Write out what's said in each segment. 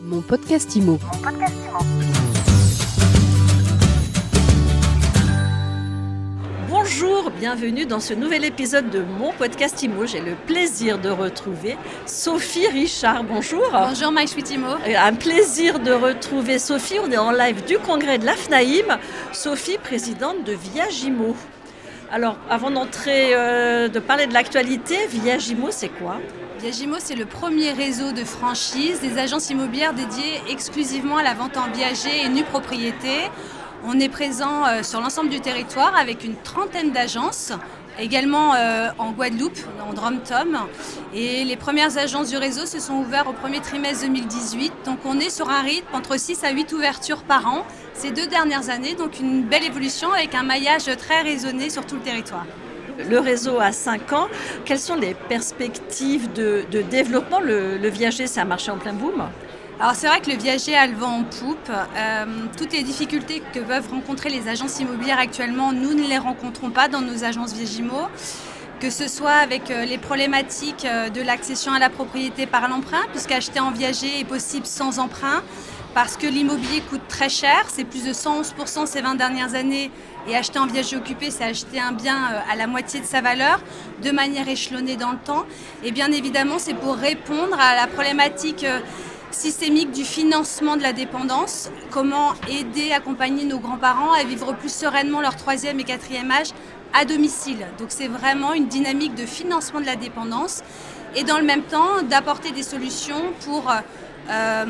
Mon podcast IMO. Bonjour, bienvenue dans ce nouvel épisode de mon podcast IMO. J'ai le plaisir de retrouver Sophie Richard. Bonjour. Bonjour My Sweet IMO. Un plaisir de retrouver Sophie. On est en live du congrès de l'AFNAIM. Sophie, présidente de Viagimo. Alors, avant d'entrer, euh, de parler de l'actualité, Viagimo, c'est quoi? Viagimo, c'est le premier réseau de franchise des agences immobilières dédiées exclusivement à la vente en viager et nue propriété. On est présent euh, sur l'ensemble du territoire avec une trentaine d'agences, également euh, en Guadeloupe, en Drom-Tom. Et les premières agences du réseau se sont ouvertes au premier trimestre 2018. Donc on est sur un rythme entre 6 à 8 ouvertures par an ces deux dernières années. Donc une belle évolution avec un maillage très raisonné sur tout le territoire. Le réseau a 5 ans. Quelles sont les perspectives de, de développement? Le, le viager, c'est un marché en plein boom alors c'est vrai que le viager a le vent en poupe. Euh, toutes les difficultés que peuvent rencontrer les agences immobilières actuellement, nous ne les rencontrons pas dans nos agences Viagimo. Que ce soit avec euh, les problématiques euh, de l'accession à la propriété par l'emprunt, puisqu'acheter en viager est possible sans emprunt, parce que l'immobilier coûte très cher, c'est plus de 111% ces 20 dernières années, et acheter en viager occupé, c'est acheter un bien à la moitié de sa valeur, de manière échelonnée dans le temps. Et bien évidemment, c'est pour répondre à la problématique systémique du financement de la dépendance, comment aider, accompagner nos grands-parents à vivre plus sereinement leur troisième et quatrième âge à domicile. Donc c'est vraiment une dynamique de financement de la dépendance et dans le même temps d'apporter des solutions pour euh,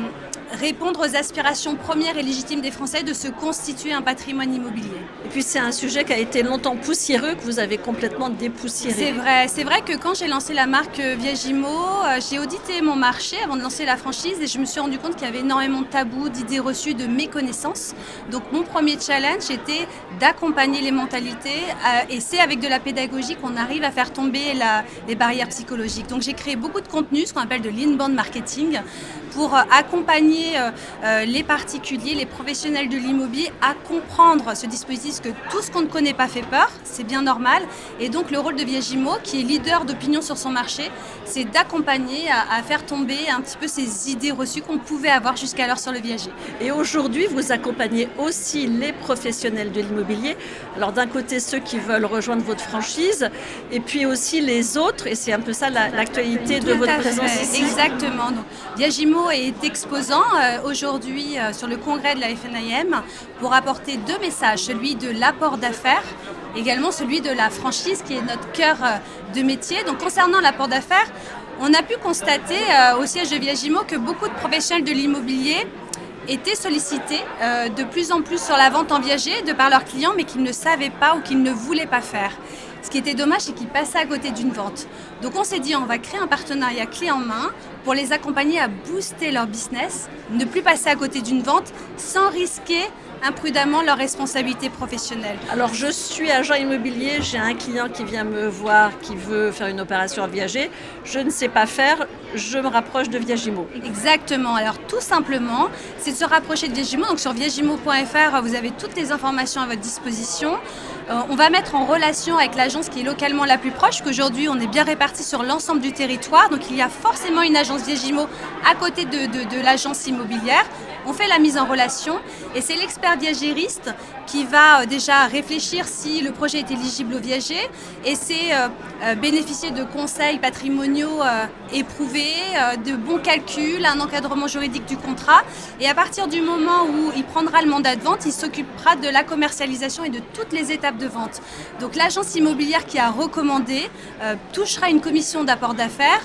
répondre aux aspirations premières et légitimes des Français de se constituer un patrimoine immobilier. Et puis c'est un sujet qui a été longtemps poussiéreux, que vous avez complètement dépoussiéré. C'est vrai, c'est vrai que quand j'ai lancé la marque Viagimo, euh, j'ai audité mon marché avant de lancer la franchise et je me suis rendu compte qu'il y avait énormément de tabous, d'idées reçues, de méconnaissances. Donc mon premier challenge était d'accompagner les mentalités euh, et c'est avec de la pédagogie qu'on arrive à faire tomber la, les barrières psychologiques. Donc j'ai créé beaucoup de contenu, ce qu'on appelle de l'inbound marketing, pour euh, accompagner euh, euh, les particuliers, les professionnels de l'immobilier à comprendre ce dispositif, que tout ce qu'on ne connaît pas fait peur, c'est bien normal. Et donc le rôle de Viagimo, qui est leader d'opinion sur son marché, c'est d'accompagner à, faire tomber un petit peu ces idées reçues qu'on pouvait avoir jusqu'alors sur le viager. Et aujourd'hui, vous accompagnez aussi les professionnels de l'immobilier. Alors d'un côté, ceux qui veulent rejoindre votre franchise, et puis aussi les autres, et c'est un peu ça l'actualité de votre présence ici. Exactement. Donc, Viagimo est exposant aujourd'hui euh, sur le congrès de la FNIM pour apporter deux messages, celui de l'apport d'affaires, également celui de la franchise qui est notre cœur euh, de métier. Donc concernant l'apport d'affaires, on a pu constater au siège de Viagimo que beaucoup de professionnels de l'immobilier étaient sollicités de plus en plus sur la vente en viager de par leurs clients, mais qu'ils ne savaient pas ou qu'ils ne voulaient pas faire. Ce qui était dommage, c'est qu'ils passaient à côté d'une vente. Donc on s'est dit, on va créer un partenariat clé en main pour les accompagner à booster leur business, ne plus passer à côté d'une vente sans risquer imprudemment leur responsabilité professionnelle. Alors je suis agent immobilier, j'ai un client qui vient me voir, qui veut faire une opération en viager, je ne sais pas faire, je me rapproche de Viagimo. Exactement, alors tout simplement, c'est de se rapprocher de Viagimo. Donc sur viagimo.fr, vous avez toutes les informations à votre disposition. Euh, on va mettre en relation avec l'agence qui est localement la plus proche, qu'aujourd'hui on est bien réparti sur l'ensemble du territoire. Donc il y a forcément une agence Viagimo à côté de l'agence immobilière. On fait la mise en relation et c'est l'expert viagériste qui va euh, déjà réfléchir si le projet est éligible au viager et c'est euh, euh, bénéficier de conseils patrimoniaux éprouvés, de bons calculs, un encadrement juridique du contrat. Et à partir du moment où il prendra le mandat de vente, il s'occupera de la commercialisation et de toutes les étapes de vente. Donc l'agence immobilière qui a recommandé touchera une commission d'apport d'affaires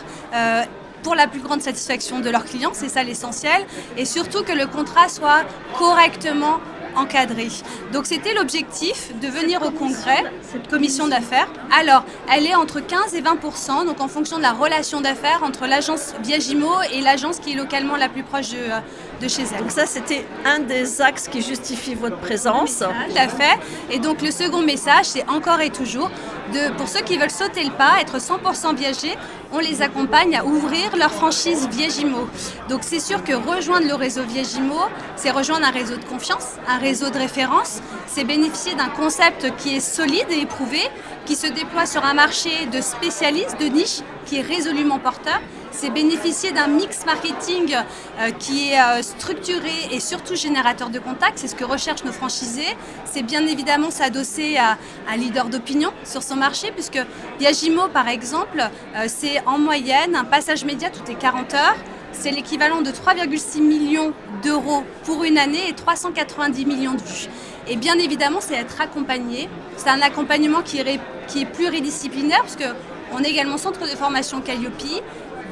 pour la plus grande satisfaction de leurs clients, c'est ça l'essentiel, et surtout que le contrat soit correctement encadré. Donc c'était l'objectif de venir au congrès, cette commission d'affaires. Alors, elle est entre 15 et 20% donc en fonction de la relation d'affaires entre l'agence Viagimo et l'agence qui est localement la plus proche de, euh, de chez elle. Donc ça, c'était un des axes qui justifie votre présence. Tout à fait. Et donc le second message, c'est encore et toujours, de, pour ceux qui veulent sauter le pas, être 100% viagers, on les accompagne à ouvrir leur franchise Viagimo. Donc c'est sûr que rejoindre le réseau Viagimo, c'est rejoindre un réseau de confiance, un réseau de référence, c'est bénéficier d'un concept qui est solide et éprouvé, qui se déploie sur un marché de spécialistes, de niche, qui est résolument porteur. C'est bénéficier d'un mix marketing euh, qui est euh, structuré et surtout générateur de contacts. C'est ce que recherchent nos franchisés. C'est bien évidemment s'adosser à un leader d'opinion sur son marché, puisque Diagimo, par exemple, euh, c'est en moyenne un passage média toutes les 40 heures. C'est l'équivalent de 3,6 millions d'euros pour une année et 390 millions de vues. Et bien évidemment, c'est être accompagné. C'est un accompagnement qui est, pluridisciplinaire, parce qu'on est également centre de formation Calliope.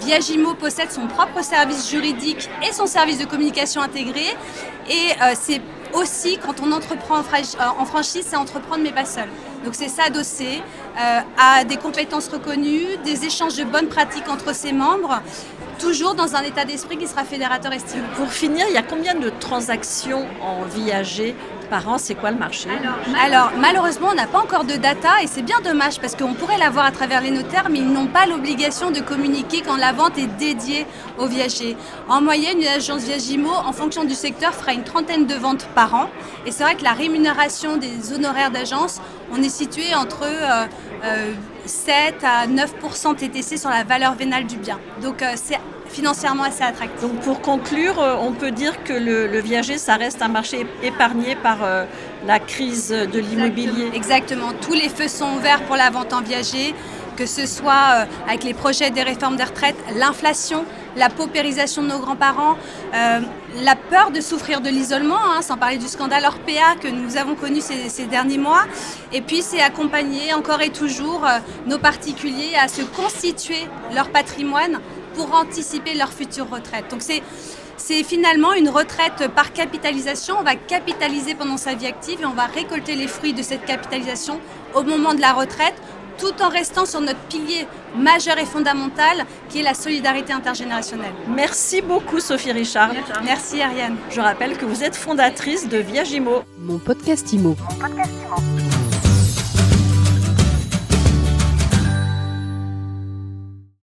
Viagimo possède son propre service juridique et son service de communication intégré. Et euh, c'est aussi, quand on entreprend en, euh, franchise, c'est entreprendre mais pas seul. Donc c'est s'adosser euh, à des compétences reconnues, des échanges de bonnes pratiques entre ses membres, toujours dans un état d'esprit qui sera fédérateur estime. Pour finir, il y a combien de transactions en viager par an, c'est quoi le marché? Alors, malheureusement, on n'a pas encore de data et c'est bien dommage parce qu'on pourrait l'avoir à travers les notaires, mais ils n'ont pas l'obligation de communiquer quand la vente est dédiée aux viagers. En moyenne, une agence Viagimo, en fonction du secteur, fera une trentaine de ventes par an. Et c'est vrai que la rémunération des honoraires d'agence, on est situé entre 7 euh, euh, à 9 TTC sur la valeur vénale du bien. Donc euh, c'est financièrement assez attractif. Donc pour conclure, euh, on peut dire que le, viager, ça reste un marché épargné par euh, la crise de l'immobilier. Exactement. Tous les feux sont ouverts pour la vente en viager, que ce soit euh, avec les projets des réformes des retraites, l'inflation, la paupérisation de nos grands-parents, la peur de souffrir de l'isolement, hein, sans parler du scandale Orpea que nous avons connu ces, derniers mois. Et puis c'est accompagner encore et toujours nos particuliers à se constituer leur patrimoine pour anticiper leur future retraite. Donc c'est c'est finalement une retraite par capitalisation. On va capitaliser pendant sa vie active et on va récolter les fruits de cette capitalisation au moment de la retraite, tout en restant sur notre pilier majeur et fondamental qui est la solidarité intergénérationnelle. Merci beaucoup Sophie Richard. Merci Ariane. Je rappelle que vous êtes fondatrice de Viagimo. Mon podcast Imo. Mon podcast